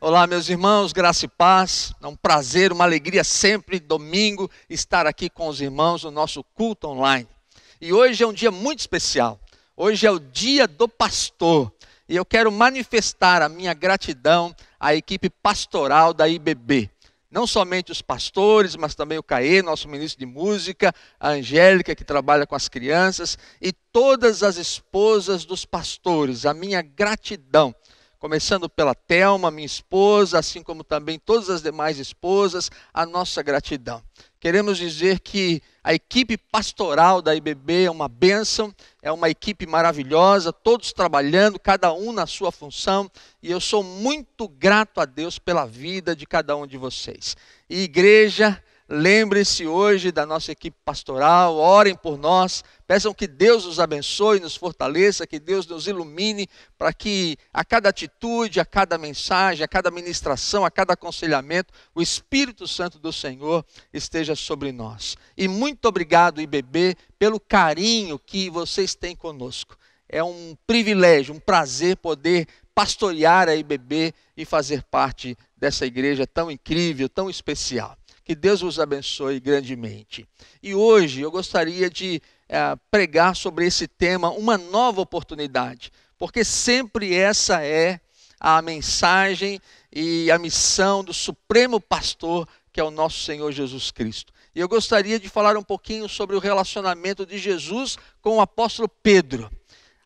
Olá, meus irmãos, graça e paz. É um prazer, uma alegria sempre, domingo, estar aqui com os irmãos no nosso culto online. E hoje é um dia muito especial. Hoje é o dia do pastor. E eu quero manifestar a minha gratidão à equipe pastoral da IBB. Não somente os pastores, mas também o Caê, nosso ministro de música, a Angélica, que trabalha com as crianças, e todas as esposas dos pastores. A minha gratidão começando pela Telma, minha esposa, assim como também todas as demais esposas, a nossa gratidão. Queremos dizer que a equipe pastoral da IBB é uma bênção, é uma equipe maravilhosa, todos trabalhando, cada um na sua função, e eu sou muito grato a Deus pela vida de cada um de vocês. E igreja, Lembrem-se hoje da nossa equipe pastoral, orem por nós, peçam que Deus nos abençoe, nos fortaleça, que Deus nos ilumine, para que a cada atitude, a cada mensagem, a cada ministração, a cada aconselhamento, o Espírito Santo do Senhor esteja sobre nós. E muito obrigado, IBB, pelo carinho que vocês têm conosco. É um privilégio, um prazer poder pastorear a IBB e fazer parte dessa igreja tão incrível, tão especial. Que Deus vos abençoe grandemente. E hoje eu gostaria de é, pregar sobre esse tema, uma nova oportunidade, porque sempre essa é a mensagem e a missão do Supremo Pastor, que é o nosso Senhor Jesus Cristo. E eu gostaria de falar um pouquinho sobre o relacionamento de Jesus com o apóstolo Pedro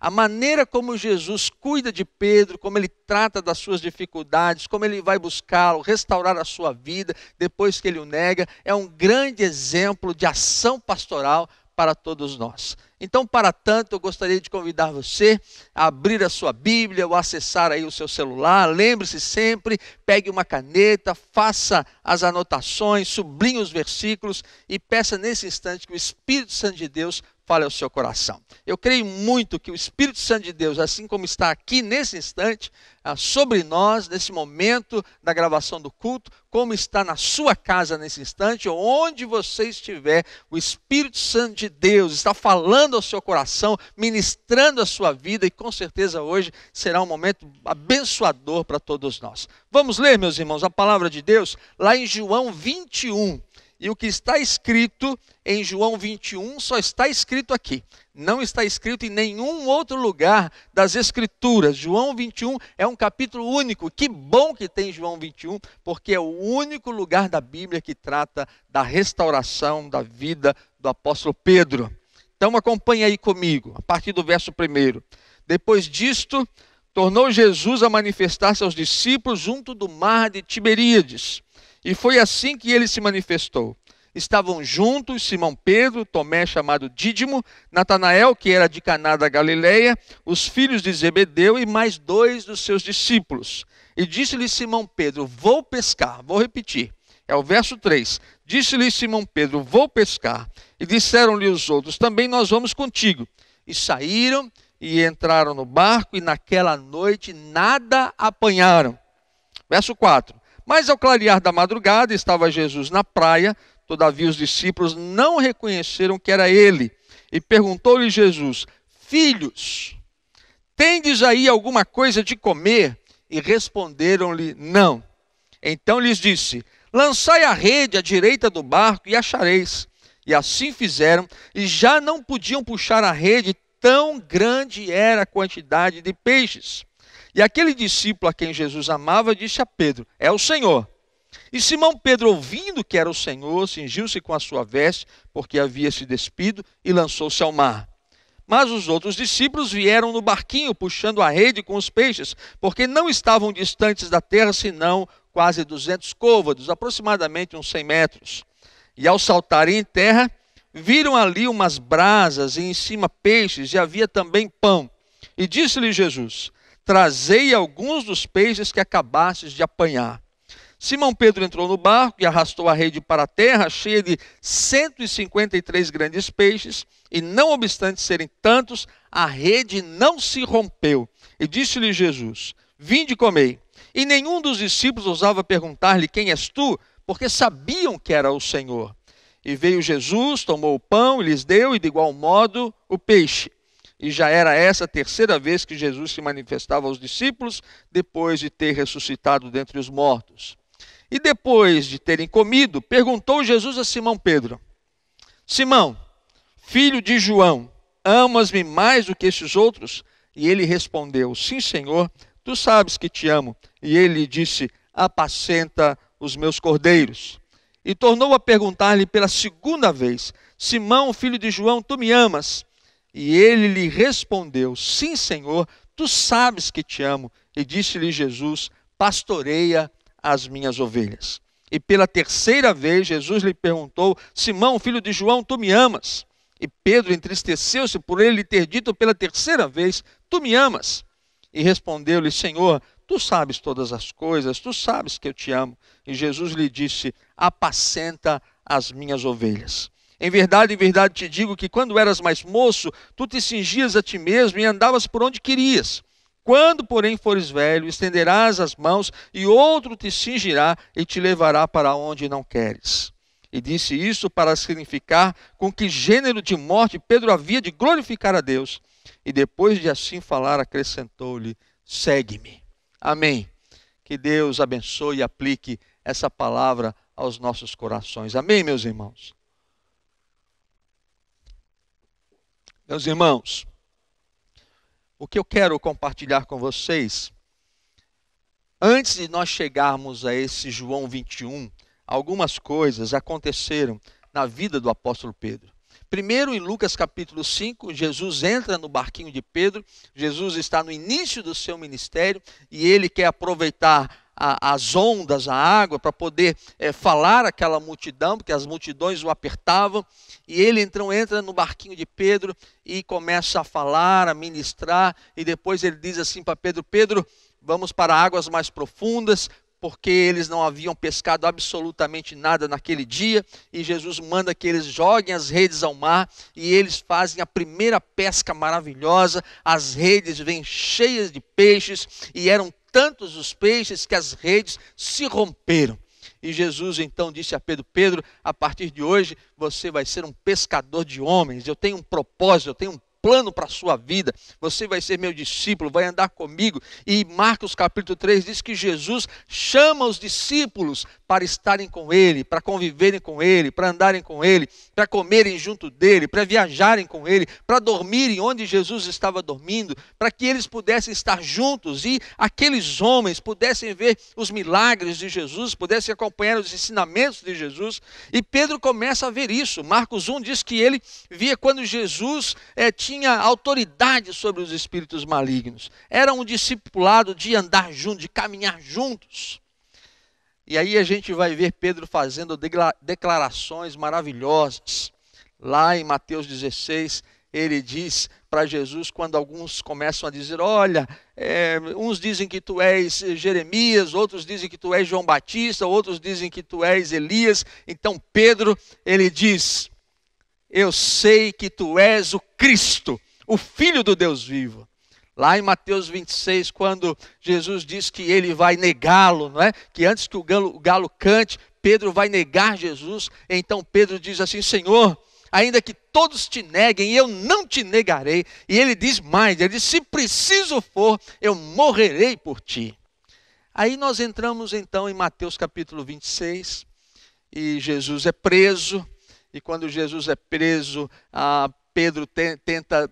a maneira como Jesus cuida de Pedro, como ele trata das suas dificuldades, como ele vai buscá-lo, restaurar a sua vida depois que ele o nega, é um grande exemplo de ação pastoral para todos nós. Então, para tanto, eu gostaria de convidar você a abrir a sua Bíblia ou acessar aí o seu celular. Lembre-se sempre, pegue uma caneta, faça as anotações, sublinhe os versículos e peça nesse instante que o Espírito Santo de Deus fale ao seu coração. Eu creio muito que o Espírito Santo de Deus, assim como está aqui nesse instante, ah, sobre nós, nesse momento da gravação do culto, como está na sua casa nesse instante, onde você estiver, o Espírito Santo de Deus está falando ao seu coração, ministrando a sua vida, e com certeza hoje será um momento abençoador para todos nós. Vamos ler, meus irmãos, a palavra de Deus lá em João 21. E o que está escrito em João 21 só está escrito aqui. Não está escrito em nenhum outro lugar das Escrituras. João 21 é um capítulo único. Que bom que tem João 21, porque é o único lugar da Bíblia que trata da restauração da vida do apóstolo Pedro. Então acompanhe aí comigo, a partir do verso 1. Depois disto, tornou Jesus a manifestar-se aos discípulos junto do mar de Tiberíades e foi assim que ele se manifestou. Estavam juntos Simão Pedro, Tomé chamado Dídimo, Natanael, que era de Caná da Galileia, os filhos de Zebedeu e mais dois dos seus discípulos. E disse-lhe Simão Pedro: Vou pescar. Vou repetir. É o verso 3. Disse-lhe Simão Pedro: Vou pescar. E disseram-lhe os outros: Também nós vamos contigo. E saíram e entraram no barco, e naquela noite nada apanharam. Verso 4. Mas ao clarear da madrugada estava Jesus na praia, todavia os discípulos não reconheceram que era ele. E perguntou-lhe Jesus: Filhos, tendes aí alguma coisa de comer? E responderam-lhe: Não. Então lhes disse: Lançai a rede à direita do barco e achareis. E assim fizeram, e já não podiam puxar a rede, tão grande era a quantidade de peixes. E aquele discípulo a quem Jesus amava disse a Pedro: É o Senhor. E Simão Pedro, ouvindo que era o Senhor, cingiu-se com a sua veste, porque havia se despido, e lançou-se ao mar. Mas os outros discípulos vieram no barquinho, puxando a rede com os peixes, porque não estavam distantes da terra, senão quase duzentos côvados, aproximadamente uns cem metros. E ao saltarem em terra, viram ali umas brasas e em cima peixes, e havia também pão. E disse-lhe Jesus: Trazei alguns dos peixes que acabastes de apanhar. Simão Pedro entrou no barco e arrastou a rede para a terra, cheia de 153 grandes peixes, e não obstante serem tantos, a rede não se rompeu. E disse-lhe Jesus: Vinde e comei. E nenhum dos discípulos ousava perguntar-lhe: Quem és tu? Porque sabiam que era o Senhor. E veio Jesus, tomou o pão lhes deu, e de igual modo o peixe. E já era essa a terceira vez que Jesus se manifestava aos discípulos, depois de ter ressuscitado dentre os mortos. E depois de terem comido, perguntou Jesus a Simão Pedro: Simão, filho de João, amas-me mais do que estes outros? E ele respondeu: Sim, Senhor, tu sabes que te amo. E ele disse: Apacenta os meus cordeiros. E tornou a perguntar-lhe pela segunda vez: Simão, filho de João, tu me amas? E ele lhe respondeu: Sim, Senhor, tu sabes que te amo. E disse-lhe Jesus: Pastoreia as minhas ovelhas. E pela terceira vez Jesus lhe perguntou: Simão, filho de João, tu me amas? E Pedro entristeceu-se por ele lhe ter dito pela terceira vez: Tu me amas? E respondeu-lhe: Senhor, tu sabes todas as coisas, tu sabes que eu te amo. E Jesus lhe disse: Apacenta as minhas ovelhas. Em verdade, em verdade te digo que quando eras mais moço, tu te cingias a ti mesmo e andavas por onde querias. Quando, porém, fores velho, estenderás as mãos e outro te cingirá e te levará para onde não queres. E disse isso para significar com que gênero de morte Pedro havia de glorificar a Deus. E depois de assim falar, acrescentou-lhe: segue-me. Amém. Que Deus abençoe e aplique essa palavra aos nossos corações. Amém, meus irmãos. Meus irmãos, o que eu quero compartilhar com vocês, antes de nós chegarmos a esse João 21, algumas coisas aconteceram na vida do apóstolo Pedro. Primeiro, em Lucas capítulo 5, Jesus entra no barquinho de Pedro. Jesus está no início do seu ministério e ele quer aproveitar a, as ondas, a água, para poder é, falar aquela multidão, porque as multidões o apertavam. E ele então entra no barquinho de Pedro e começa a falar, a ministrar. E depois ele diz assim para Pedro: Pedro, vamos para águas mais profundas, porque eles não haviam pescado absolutamente nada naquele dia, e Jesus manda que eles joguem as redes ao mar, e eles fazem a primeira pesca maravilhosa, as redes vêm cheias de peixes, e eram tantos os peixes que as redes se romperam. E Jesus então disse a Pedro: Pedro, a partir de hoje você vai ser um pescador de homens. Eu tenho um propósito, eu tenho um plano para a sua vida. Você vai ser meu discípulo, vai andar comigo. E Marcos capítulo 3 diz que Jesus chama os discípulos para estarem com ele, para conviverem com ele, para andarem com ele, para comerem junto dele, para viajarem com ele, para dormirem onde Jesus estava dormindo, para que eles pudessem estar juntos e aqueles homens pudessem ver os milagres de Jesus, pudessem acompanhar os ensinamentos de Jesus. E Pedro começa a ver isso. Marcos 1 diz que ele via quando Jesus é, tinha autoridade sobre os espíritos malignos. Era um discipulado de andar junto, de caminhar juntos. E aí a gente vai ver Pedro fazendo declarações maravilhosas. Lá em Mateus 16, ele diz para Jesus, quando alguns começam a dizer: Olha, é, uns dizem que tu és Jeremias, outros dizem que tu és João Batista, outros dizem que tu és Elias. Então Pedro, ele diz: Eu sei que tu és o Cristo, o Filho do Deus vivo. Lá em Mateus 26, quando Jesus diz que ele vai negá-lo, não é? Que antes que o galo, o galo cante, Pedro vai negar Jesus. Então Pedro diz assim: Senhor, ainda que todos te neguem, eu não te negarei. E ele diz mais: ele diz, se preciso for, eu morrerei por ti. Aí nós entramos então em Mateus capítulo 26, e Jesus é preso. E quando Jesus é preso, Pedro tenta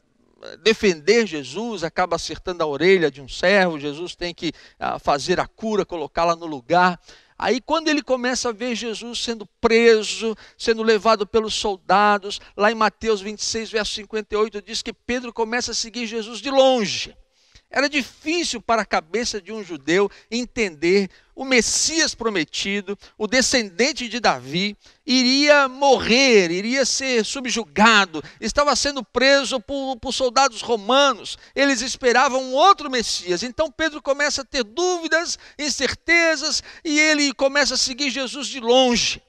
defender Jesus, acaba acertando a orelha de um servo, Jesus tem que ah, fazer a cura, colocá-la no lugar. Aí, quando ele começa a ver Jesus sendo preso, sendo levado pelos soldados, lá em Mateus 26, verso 58, diz que Pedro começa a seguir Jesus de longe. Era difícil para a cabeça de um judeu entender o Messias prometido, o descendente de Davi, iria morrer, iria ser subjugado, estava sendo preso por, por, soldados romanos, eles esperavam um outro Messias. Então Pedro começa a ter dúvidas, incertezas, e ele começa a seguir Jesus de longe.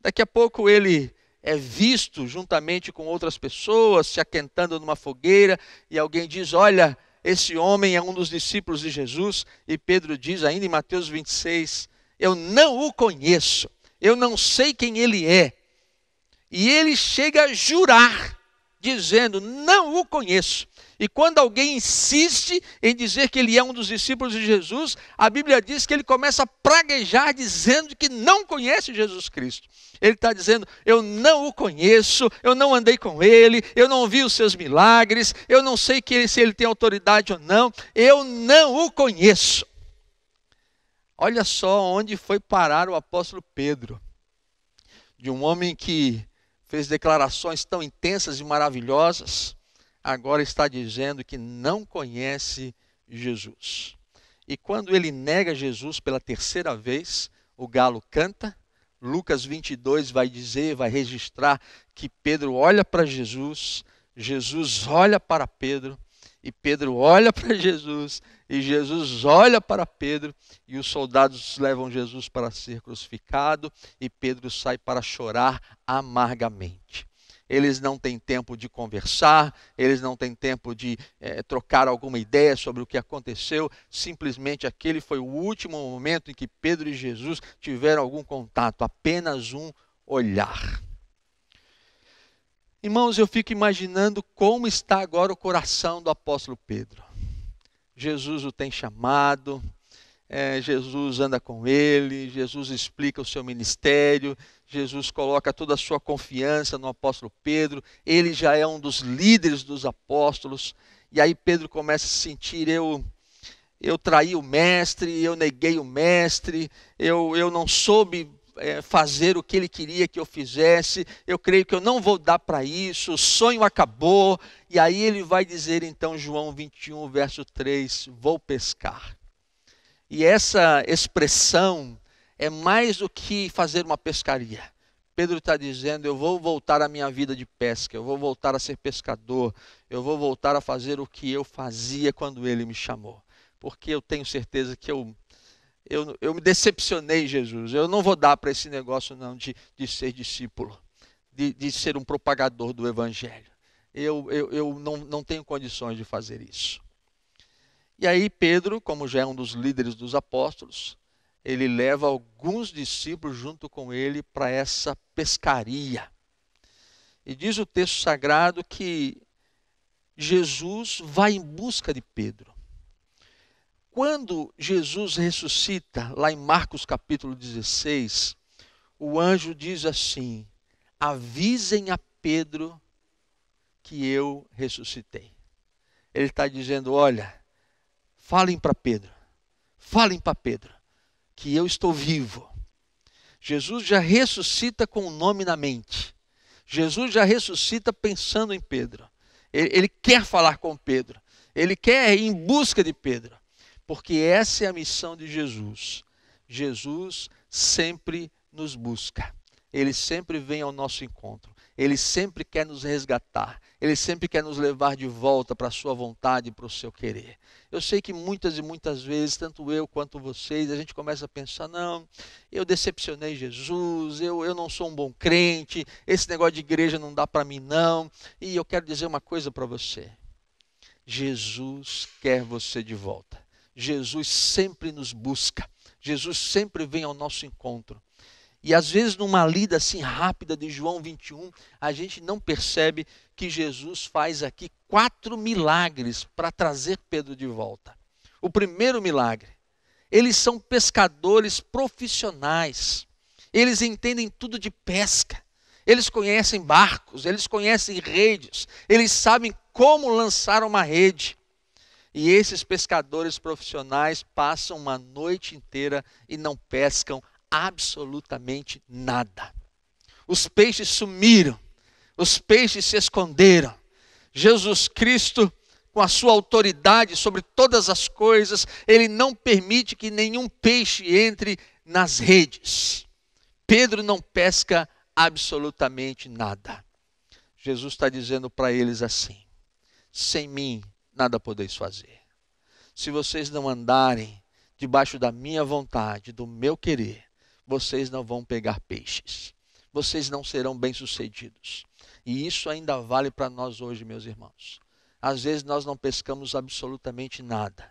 Daqui a pouco ele é visto juntamente com outras pessoas, se aquentando numa fogueira, e alguém diz: Olha esse homem é um dos discípulos de Jesus, e Pedro diz ainda em Mateus 26: Eu não o conheço, eu não sei quem ele é. E ele chega a jurar, dizendo: Não o conheço. E quando alguém insiste em dizer que ele é um dos discípulos de Jesus, a Bíblia diz que ele começa a praguejar dizendo que não conhece Jesus Cristo. Ele está dizendo: Eu não o conheço, eu não andei com ele, eu não vi os seus milagres, eu não sei ele, se ele tem autoridade ou não, eu não o conheço. Olha só onde foi parar o apóstolo Pedro. De um homem que fez declarações tão intensas e maravilhosas, agora está dizendo que não conhece Jesus. E quando ele nega Jesus pela terceira vez, o galo canta. Lucas 22 vai dizer, vai registrar que Pedro olha para Jesus, Jesus olha para Pedro, e Pedro olha para Jesus, e Jesus olha para Pedro, e os soldados levam Jesus para ser crucificado, e Pedro sai para chorar amargamente. Eles não têm tempo de conversar, eles não têm tempo de é, trocar alguma ideia sobre o que aconteceu, simplesmente aquele foi o último momento em que Pedro e Jesus tiveram algum contato, apenas um olhar. Irmãos, eu fico imaginando como está agora o coração do apóstolo Pedro. Jesus o tem chamado, é, Jesus anda com ele, Jesus explica o seu ministério, Jesus coloca toda a sua confiança no apóstolo Pedro, ele já é um dos líderes dos apóstolos, e aí Pedro começa a sentir: eu, eu traí o mestre, eu neguei o mestre, eu, eu não soube é, fazer o que ele queria que eu fizesse, eu creio que eu não vou dar para isso, o sonho acabou. E aí ele vai dizer então, João 21, verso 3: Vou pescar. E essa expressão é mais do que fazer uma pescaria. Pedro está dizendo: Eu vou voltar à minha vida de pesca, eu vou voltar a ser pescador, eu vou voltar a fazer o que eu fazia quando ele me chamou. Porque eu tenho certeza que eu eu, eu me decepcionei, Jesus. Eu não vou dar para esse negócio não de, de ser discípulo, de, de ser um propagador do Evangelho. Eu, eu, eu não, não tenho condições de fazer isso. E aí Pedro, como já é um dos líderes dos apóstolos, ele leva alguns discípulos junto com ele para essa pescaria. E diz o texto sagrado que Jesus vai em busca de Pedro. Quando Jesus ressuscita, lá em Marcos capítulo 16, o anjo diz assim: avisem a Pedro que eu ressuscitei. Ele está dizendo: olha, falem para Pedro, falem para Pedro, que eu estou vivo. Jesus já ressuscita com o nome na mente. Jesus já ressuscita pensando em Pedro. Ele, ele quer falar com Pedro. Ele quer ir em busca de Pedro porque essa é a missão de Jesus. Jesus sempre nos busca, ele sempre vem ao nosso encontro, ele sempre quer nos resgatar, ele sempre quer nos levar de volta para a sua vontade e para o seu querer. Eu sei que muitas e muitas vezes, tanto eu quanto vocês, a gente começa a pensar: não, eu decepcionei Jesus, eu, eu não sou um bom crente, esse negócio de igreja não dá para mim, não. E eu quero dizer uma coisa para você: Jesus quer você de volta. Jesus sempre nos busca, Jesus sempre vem ao nosso encontro. E às vezes, numa lida assim rápida de João 21, a gente não percebe que Jesus faz aqui quatro milagres para trazer Pedro de volta. O primeiro milagre, eles são pescadores profissionais, eles entendem tudo de pesca, eles conhecem barcos, eles conhecem redes, eles sabem como lançar uma rede. E esses pescadores profissionais passam uma noite inteira e não pescam absolutamente nada. Os peixes sumiram, os peixes se esconderam. Jesus Cristo, com a sua autoridade sobre todas as coisas, ele não permite que nenhum peixe entre nas redes. Pedro não pesca absolutamente nada. Jesus está dizendo para eles assim: sem mim nada podeis fazer. Se vocês não andarem debaixo da minha vontade, do meu querer, vocês não vão pegar peixes. Vocês não serão bem-sucedidos. E isso ainda vale para nós hoje, meus irmãos. Às vezes nós não pescamos absolutamente nada.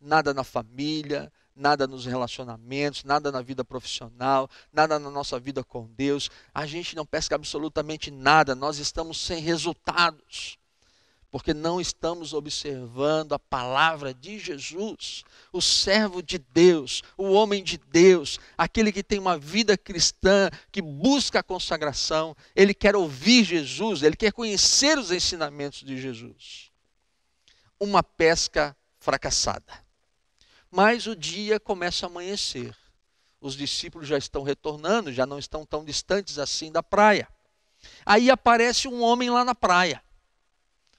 Nada na família, nada nos relacionamentos, nada na vida profissional, nada na nossa vida com Deus. A gente não pesca absolutamente nada, nós estamos sem resultados porque não estamos observando a palavra de Jesus, o servo de Deus, o homem de Deus, aquele que tem uma vida cristã, que busca a consagração, ele quer ouvir Jesus, ele quer conhecer os ensinamentos de Jesus. Uma pesca fracassada. Mas o dia começa a amanhecer. Os discípulos já estão retornando, já não estão tão distantes assim da praia. Aí aparece um homem lá na praia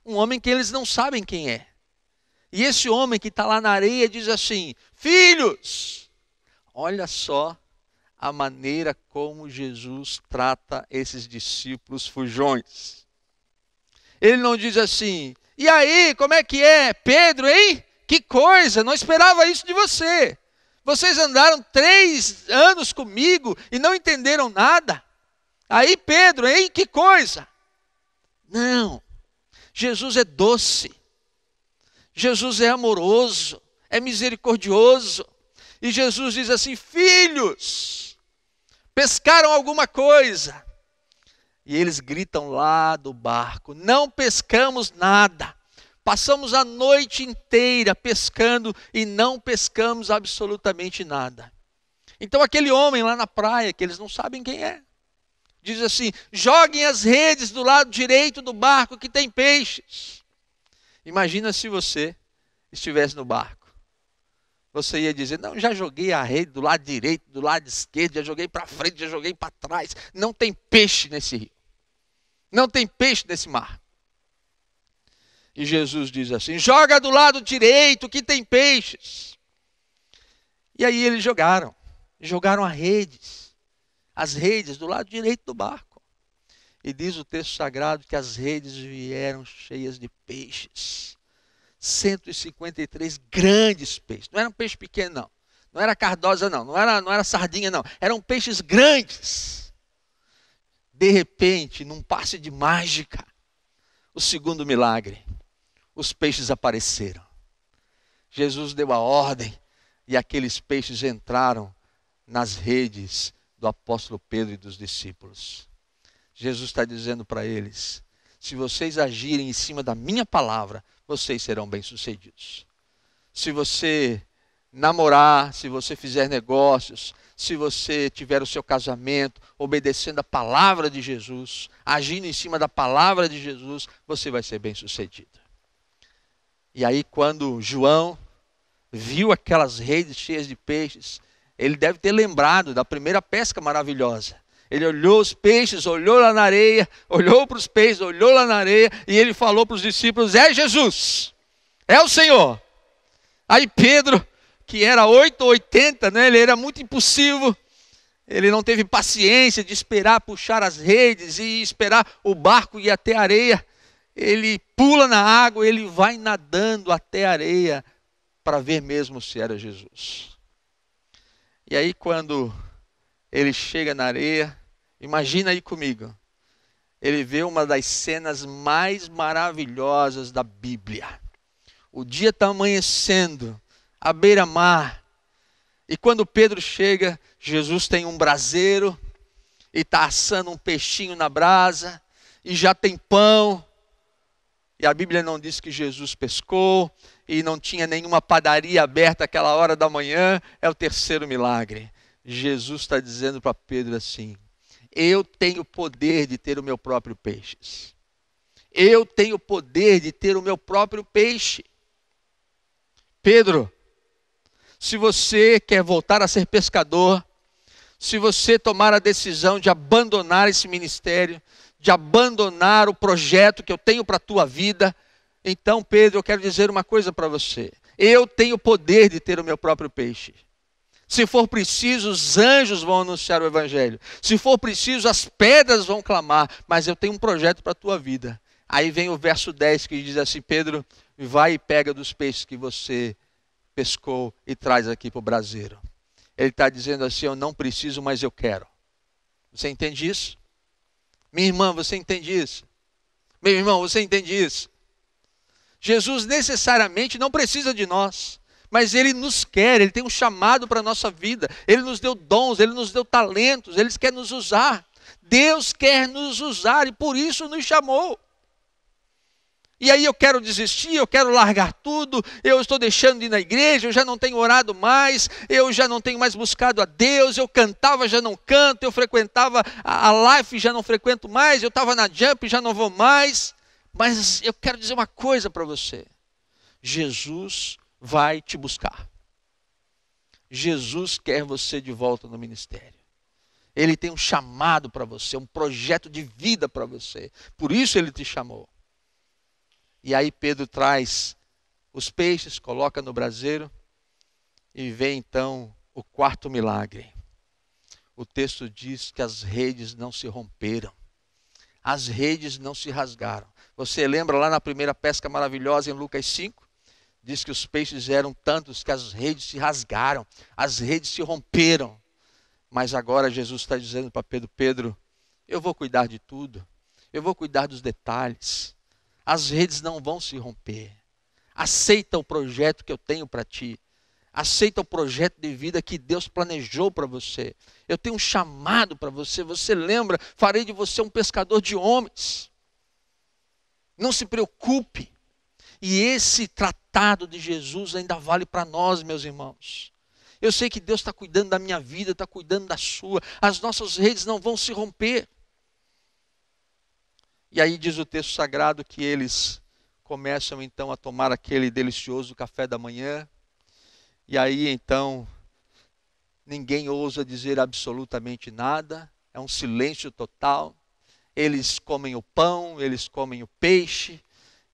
um homem que eles não sabem quem é. E esse homem que está lá na areia diz assim: Filhos, olha só a maneira como Jesus trata esses discípulos fujões. Ele não diz assim: E aí, como é que é? Pedro, hein? Que coisa, não esperava isso de você. Vocês andaram três anos comigo e não entenderam nada. Aí, Pedro, hein? Que coisa. Não. Jesus é doce, Jesus é amoroso, é misericordioso. E Jesus diz assim: Filhos, pescaram alguma coisa? E eles gritam lá do barco: Não pescamos nada. Passamos a noite inteira pescando e não pescamos absolutamente nada. Então, aquele homem lá na praia, que eles não sabem quem é, diz assim: joguem as redes do lado direito do barco que tem peixes. Imagina se você estivesse no barco. Você ia dizer: Não, já joguei a rede do lado direito, do lado esquerdo, já joguei para frente, já joguei para trás. Não tem peixe nesse rio. Não tem peixe nesse mar. E Jesus diz assim: Joga do lado direito que tem peixes. E aí eles jogaram. Jogaram a redes as redes do lado direito do barco. E diz o texto sagrado que as redes vieram cheias de peixes. 153 grandes peixes. Não era um peixe pequeno, não. Não era cardosa, não. Não era, não era sardinha, não. Eram peixes grandes. De repente, num passe de mágica, o segundo milagre, os peixes apareceram. Jesus deu a ordem e aqueles peixes entraram nas redes do apóstolo Pedro e dos discípulos. Jesus está dizendo para eles: se vocês agirem em cima da minha palavra, vocês serão bem-sucedidos. Se você namorar, se você fizer negócios, se você tiver o seu casamento obedecendo a palavra de Jesus, agindo em cima da palavra de Jesus, você vai ser bem-sucedido. E aí, quando João viu aquelas redes cheias de peixes, ele deve ter lembrado da primeira pesca maravilhosa. Ele olhou os peixes, olhou lá na areia, olhou para os peixes, olhou lá na areia, e ele falou para os discípulos: É Jesus, é o Senhor. Aí Pedro, que era 8 ou 80, né, ele era muito impulsivo, ele não teve paciência de esperar puxar as redes e esperar o barco ir até a areia. Ele pula na água, ele vai nadando até a areia para ver mesmo se era Jesus. E aí, quando ele chega na areia, imagina aí comigo, ele vê uma das cenas mais maravilhosas da Bíblia. O dia está amanhecendo, à beira-mar, e quando Pedro chega, Jesus tem um braseiro e está assando um peixinho na brasa, e já tem pão. E a Bíblia não diz que Jesus pescou, e não tinha nenhuma padaria aberta aquela hora da manhã, é o terceiro milagre. Jesus está dizendo para Pedro assim: Eu tenho poder de ter o meu próprio peixe. Eu tenho poder de ter o meu próprio peixe. Pedro, se você quer voltar a ser pescador, se você tomar a decisão de abandonar esse ministério, de abandonar o projeto que eu tenho para a tua vida, então, Pedro, eu quero dizer uma coisa para você. Eu tenho poder de ter o meu próprio peixe. Se for preciso, os anjos vão anunciar o evangelho. Se for preciso, as pedras vão clamar. Mas eu tenho um projeto para a tua vida. Aí vem o verso 10 que diz assim: Pedro, vai e pega dos peixes que você pescou e traz aqui para o braseiro. Ele está dizendo assim: Eu não preciso, mas eu quero. Você entende isso? Minha irmã, você entende isso? Meu irmão, você entende isso? Jesus necessariamente não precisa de nós, mas Ele nos quer, Ele tem um chamado para a nossa vida, Ele nos deu dons, Ele nos deu talentos, Ele quer nos usar. Deus quer nos usar e por isso nos chamou. E aí eu quero desistir, eu quero largar tudo, eu estou deixando de ir na igreja, eu já não tenho orado mais, eu já não tenho mais buscado a Deus, eu cantava, já não canto, eu frequentava a, Life, já não frequento mais, eu estava na Jump, já não vou mais. Mas eu quero dizer uma coisa para você: Jesus vai te buscar. Jesus quer você de volta no ministério. Ele tem um chamado para você, um projeto de vida para você. Por isso ele te chamou. E aí Pedro traz os peixes, coloca no braseiro e vê então o quarto milagre. O texto diz que as redes não se romperam, as redes não se rasgaram. Você lembra lá na primeira pesca maravilhosa em Lucas 5? Diz que os peixes eram tantos que as redes se rasgaram, as redes se romperam. Mas agora Jesus está dizendo para Pedro: Pedro, eu vou cuidar de tudo, eu vou cuidar dos detalhes as redes não vão se romper. Aceita o projeto que eu tenho para ti. Aceita o projeto de vida que Deus planejou para você. Eu tenho um chamado para você. Você lembra? Farei de você um pescador de homens. Não se preocupe. E esse tratado de Jesus ainda vale para nós, meus irmãos. Eu sei que Deus está cuidando da minha vida, está cuidando da sua. As nossas redes não vão se romper. E aí diz o texto sagrado que eles começam então a tomar aquele delicioso café da manhã. E aí então ninguém ousa dizer absolutamente nada, é um silêncio total. Eles comem o pão, eles comem o peixe,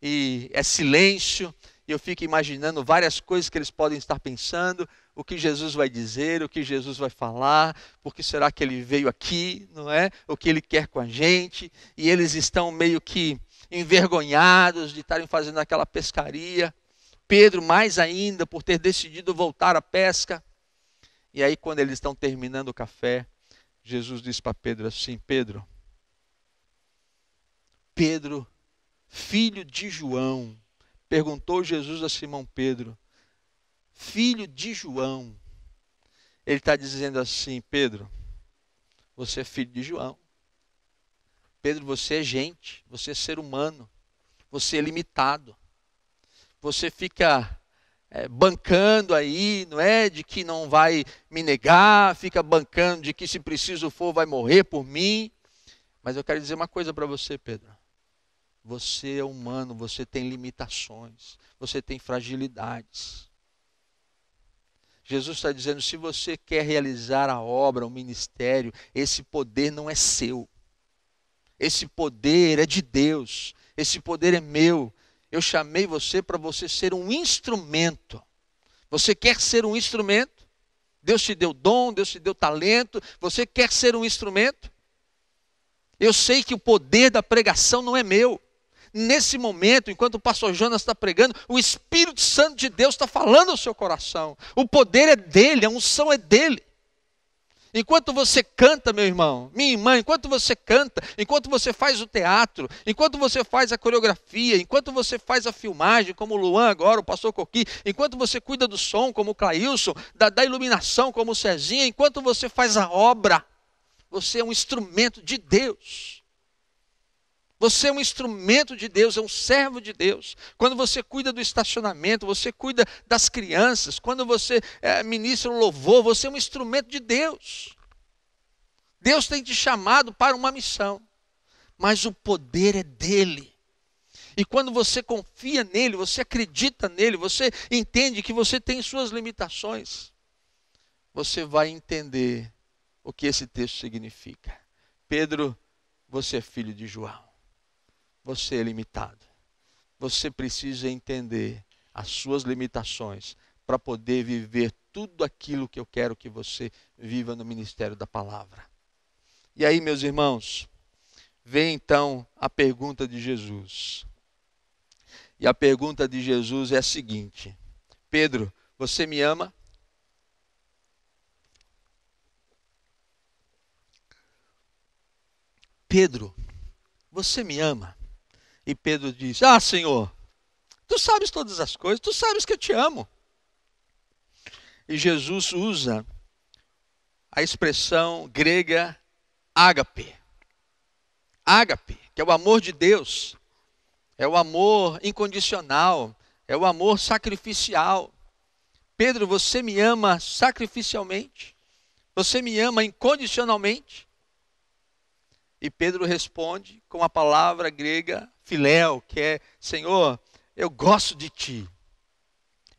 e é silêncio. E eu fico imaginando várias coisas que eles podem estar pensando o que Jesus vai dizer, o que Jesus vai falar, porque será que ele veio aqui, não é? O que ele quer com a gente, e eles estão meio que envergonhados de estarem fazendo aquela pescaria. Pedro, mais ainda, por ter decidido voltar à pesca. E aí, quando eles estão terminando o café, Jesus diz para Pedro assim: Pedro, Pedro, filho de João, perguntou Jesus a Simão Pedro: filho de João. Ele está dizendo assim: Pedro, você é filho de João. Pedro, você é gente, você é ser humano, você é limitado. Você fica é, bancando aí, não é? De que não vai me negar, fica bancando de que se preciso for vai morrer por mim. Mas eu quero dizer uma coisa para você, Pedro. Você é humano, você tem limitações, você tem fragilidades. Jesus está dizendo: se você quer realizar a obra, o ministério, esse poder não é seu. Esse poder é de Deus. Esse poder é meu. Eu chamei você para você ser um instrumento. Você quer ser um instrumento? Deus te deu dom, Deus te deu talento. Você quer ser um instrumento? Eu sei que o poder da pregação não é meu nesse momento, enquanto o pastor Jonas está pregando, o Espírito Santo de Deus está falando ao seu coração. O poder é dele, a unção é dele. Enquanto você canta, meu irmão, minha irmã, enquanto você canta, enquanto você faz o teatro, enquanto você faz a coreografia, enquanto você faz a filmagem, como o Luan agora, o pastor Coqui, enquanto você cuida do som, como o Clailson, da, da iluminação, como o Cezinha, enquanto você faz a obra, você é um instrumento de Deus. Você é um instrumento de Deus, é um servo de Deus. Quando você cuida do estacionamento, você cuida das crianças, quando você é, ministra o louvor, você é um instrumento de Deus. Deus tem te chamado para uma missão, mas o poder é dele. E quando você confia nele, você acredita nele, você entende que você tem suas limitações, você vai entender o que esse texto significa. Pedro, você é filho de João você é limitado. Você precisa entender as suas limitações para poder viver tudo aquilo que eu quero que você viva no ministério da palavra. E aí, meus irmãos, vem então a pergunta de Jesus. E a pergunta de Jesus é a seguinte: Pedro, você me ama? Pedro, você me ama? E Pedro diz: Ah, Senhor, tu sabes todas as coisas, tu sabes que eu te amo. e Jesus usa a expressão grega ágape. Ágape, que é o amor de Deus, é o amor incondicional, é o amor sacrificial. Pedro, você me ama sacrificialmente? Você me ama incondicionalmente? E Pedro responde com a palavra grega filéu, que é: Senhor, eu gosto de ti.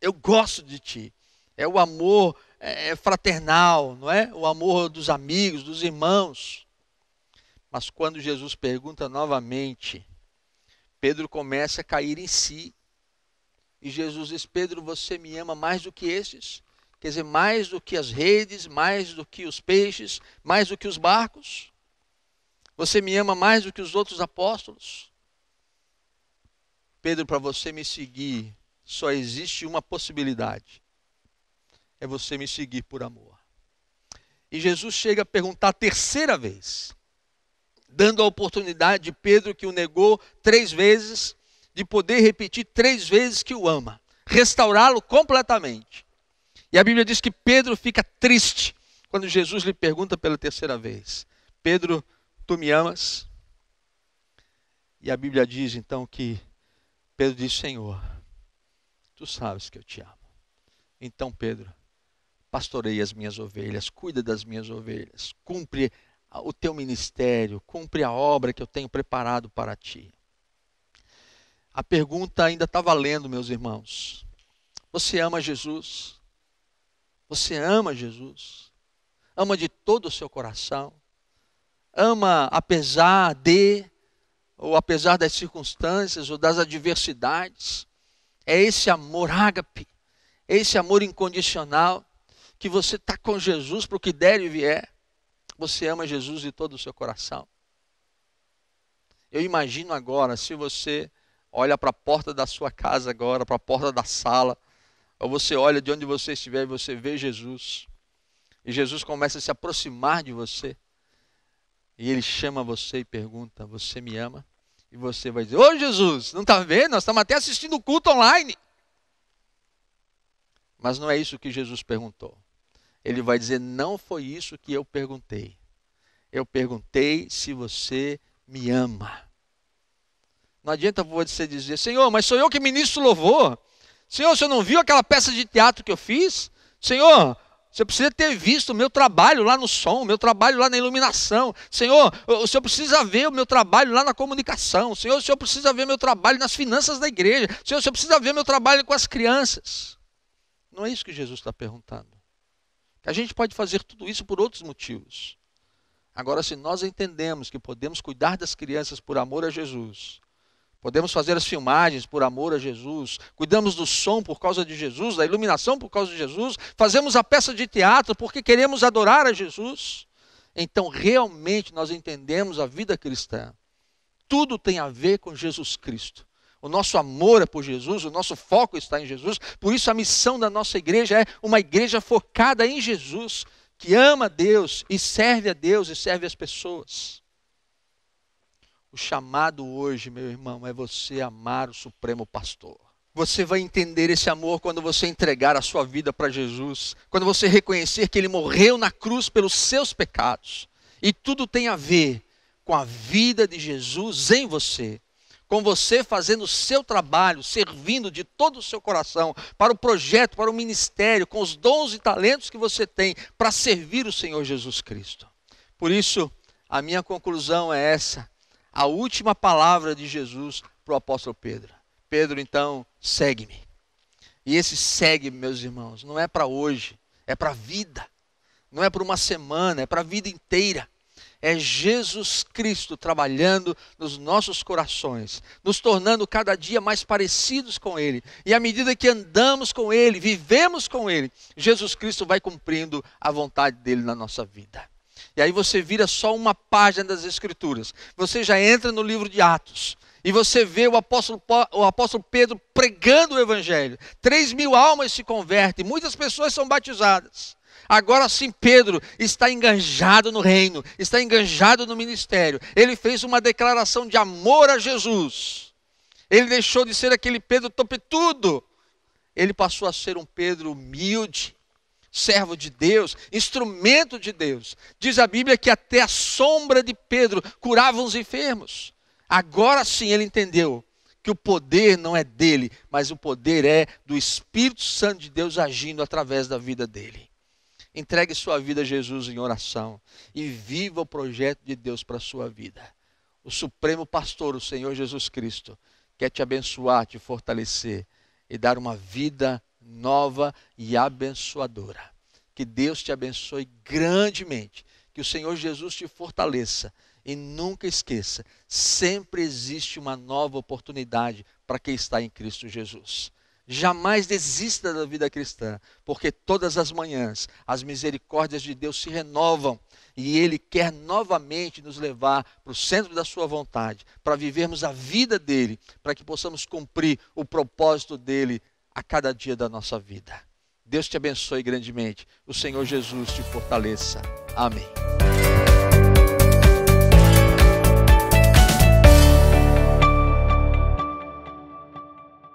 Eu gosto de ti. É o amor é, é fraternal, não é? O amor dos amigos, dos irmãos. Mas quando Jesus pergunta novamente, Pedro começa a cair em si. E Jesus diz: Pedro, você me ama mais do que esses? Quer dizer, mais do que as redes, mais do que os peixes, mais do que os barcos? Você me ama mais do que os outros apóstolos? Pedro, para você me seguir, só existe uma possibilidade: é você me seguir por amor. E Jesus chega a perguntar a terceira vez, dando a oportunidade de Pedro, que o negou três vezes, de poder repetir três vezes que o ama, restaurá-lo completamente. E a Bíblia diz que Pedro fica triste quando Jesus lhe pergunta pela terceira vez: Pedro, tu me amas? E a Bíblia diz então que Pedro diz: Senhor, tu sabes que eu te amo. Então, Pedro, pastorei as minhas ovelhas, cuida das minhas ovelhas, cumpre o teu ministério, cumpre a obra que eu tenho preparado para ti. A pergunta ainda está valendo, meus irmãos. Você ama Jesus? Você ama Jesus? Ama de todo o seu coração? Ama apesar de ou apesar das circunstâncias ou das adversidades. É esse amor ágape, é esse amor incondicional que você está com Jesus para o que der e vier. Você ama Jesus de todo o seu coração. Eu imagino agora, se você olha para a porta da sua casa agora, para a porta da sala, ou você olha de onde você estiver e você vê Jesus, e Jesus começa a se aproximar de você, e ele chama você e pergunta: Você me ama? E você vai dizer: Ô Jesus, não está vendo? Nós estamos até assistindo o culto online. Mas não é isso que Jesus perguntou. Ele vai dizer: Não foi isso que eu perguntei. Eu perguntei se você me ama. Não adianta você dizer: Senhor, mas sou eu que ministro louvor. Senhor, você não viu aquela peça de teatro que eu fiz? Senhor, você precisa ter visto o meu trabalho lá no som, o meu trabalho lá na iluminação. Senhor, o Senhor precisa ver o meu trabalho lá na comunicação. Senhor, o Senhor precisa ver o meu trabalho nas finanças da igreja. Senhor, o Senhor precisa ver o meu trabalho com as crianças. Não é isso que Jesus está perguntando. A gente pode fazer tudo isso por outros motivos. Agora, se nós entendemos que podemos cuidar das crianças por amor a Jesus, Podemos fazer as filmagens por amor a Jesus, cuidamos do som por causa de Jesus, da iluminação por causa de Jesus, fazemos a peça de teatro porque queremos adorar a Jesus. Então, realmente, nós entendemos a vida cristã. Tudo tem a ver com Jesus Cristo. O nosso amor é por Jesus, o nosso foco está em Jesus. Por isso, a missão da nossa igreja é uma igreja focada em Jesus, que ama Deus e serve a Deus e serve as pessoas. O chamado hoje, meu irmão, é você amar o Supremo Pastor. Você vai entender esse amor quando você entregar a sua vida para Jesus, quando você reconhecer que Ele morreu na cruz pelos seus pecados. E tudo tem a ver com a vida de Jesus em você, com você fazendo o seu trabalho, servindo de todo o seu coração para o projeto, para o ministério, com os dons e talentos que você tem para servir o Senhor Jesus Cristo. Por isso, a minha conclusão é essa a última palavra de Jesus para o apóstolo Pedro. Pedro, então, segue-me. E esse segue, meus irmãos, não é para hoje, é para a vida. Não é para uma semana, é para a vida inteira. É Jesus Cristo trabalhando nos nossos corações, nos tornando cada dia mais parecidos com Ele. E à medida que andamos com Ele, vivemos com Ele, Jesus Cristo vai cumprindo a vontade dele na nossa vida. E aí você vira só uma página das Escrituras. Você já entra no livro de Atos. E você vê o apóstolo, o apóstolo Pedro pregando o Evangelho. Três mil almas se convertem, muitas pessoas são batizadas. Agora sim, Pedro está enganjado no reino, está enganjado no ministério. Ele fez uma declaração de amor a Jesus. Ele deixou de ser aquele Pedro topetudo. Ele passou a ser um Pedro humilde, servo de Deus, instrumento de Deus. Diz a Bíblia que até a sombra de Pedro curava os enfermos. Agora sim ele entendeu que o poder não é dele, mas o poder é do Espírito Santo de Deus agindo através da vida dele. Entregue sua vida a Jesus em oração e viva o projeto de Deus para a sua vida. O Supremo Pastor, o Senhor Jesus Cristo, quer te abençoar, te fortalecer e dar uma vida nova e abençoadora. Que Deus te abençoe grandemente. Que o Senhor Jesus te fortaleça. E nunca esqueça: sempre existe uma nova oportunidade para quem está em Cristo Jesus. Jamais desista da vida cristã, porque todas as manhãs as misericórdias de Deus se renovam e Ele quer novamente nos levar para o centro da Sua vontade, para vivermos a vida dele, para que possamos cumprir o propósito dele a cada dia da nossa vida. Deus te abençoe grandemente. O Senhor Jesus te fortaleça. Amém.